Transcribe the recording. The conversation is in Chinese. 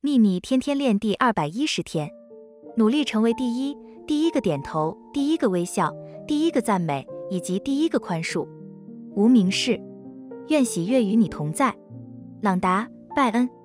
秘密天天练第二百一十天。努力成为第一第一个点头第一个微笑第一个赞美以及第一个宽恕。无名氏愿喜悦与你同在。朗达拜恩。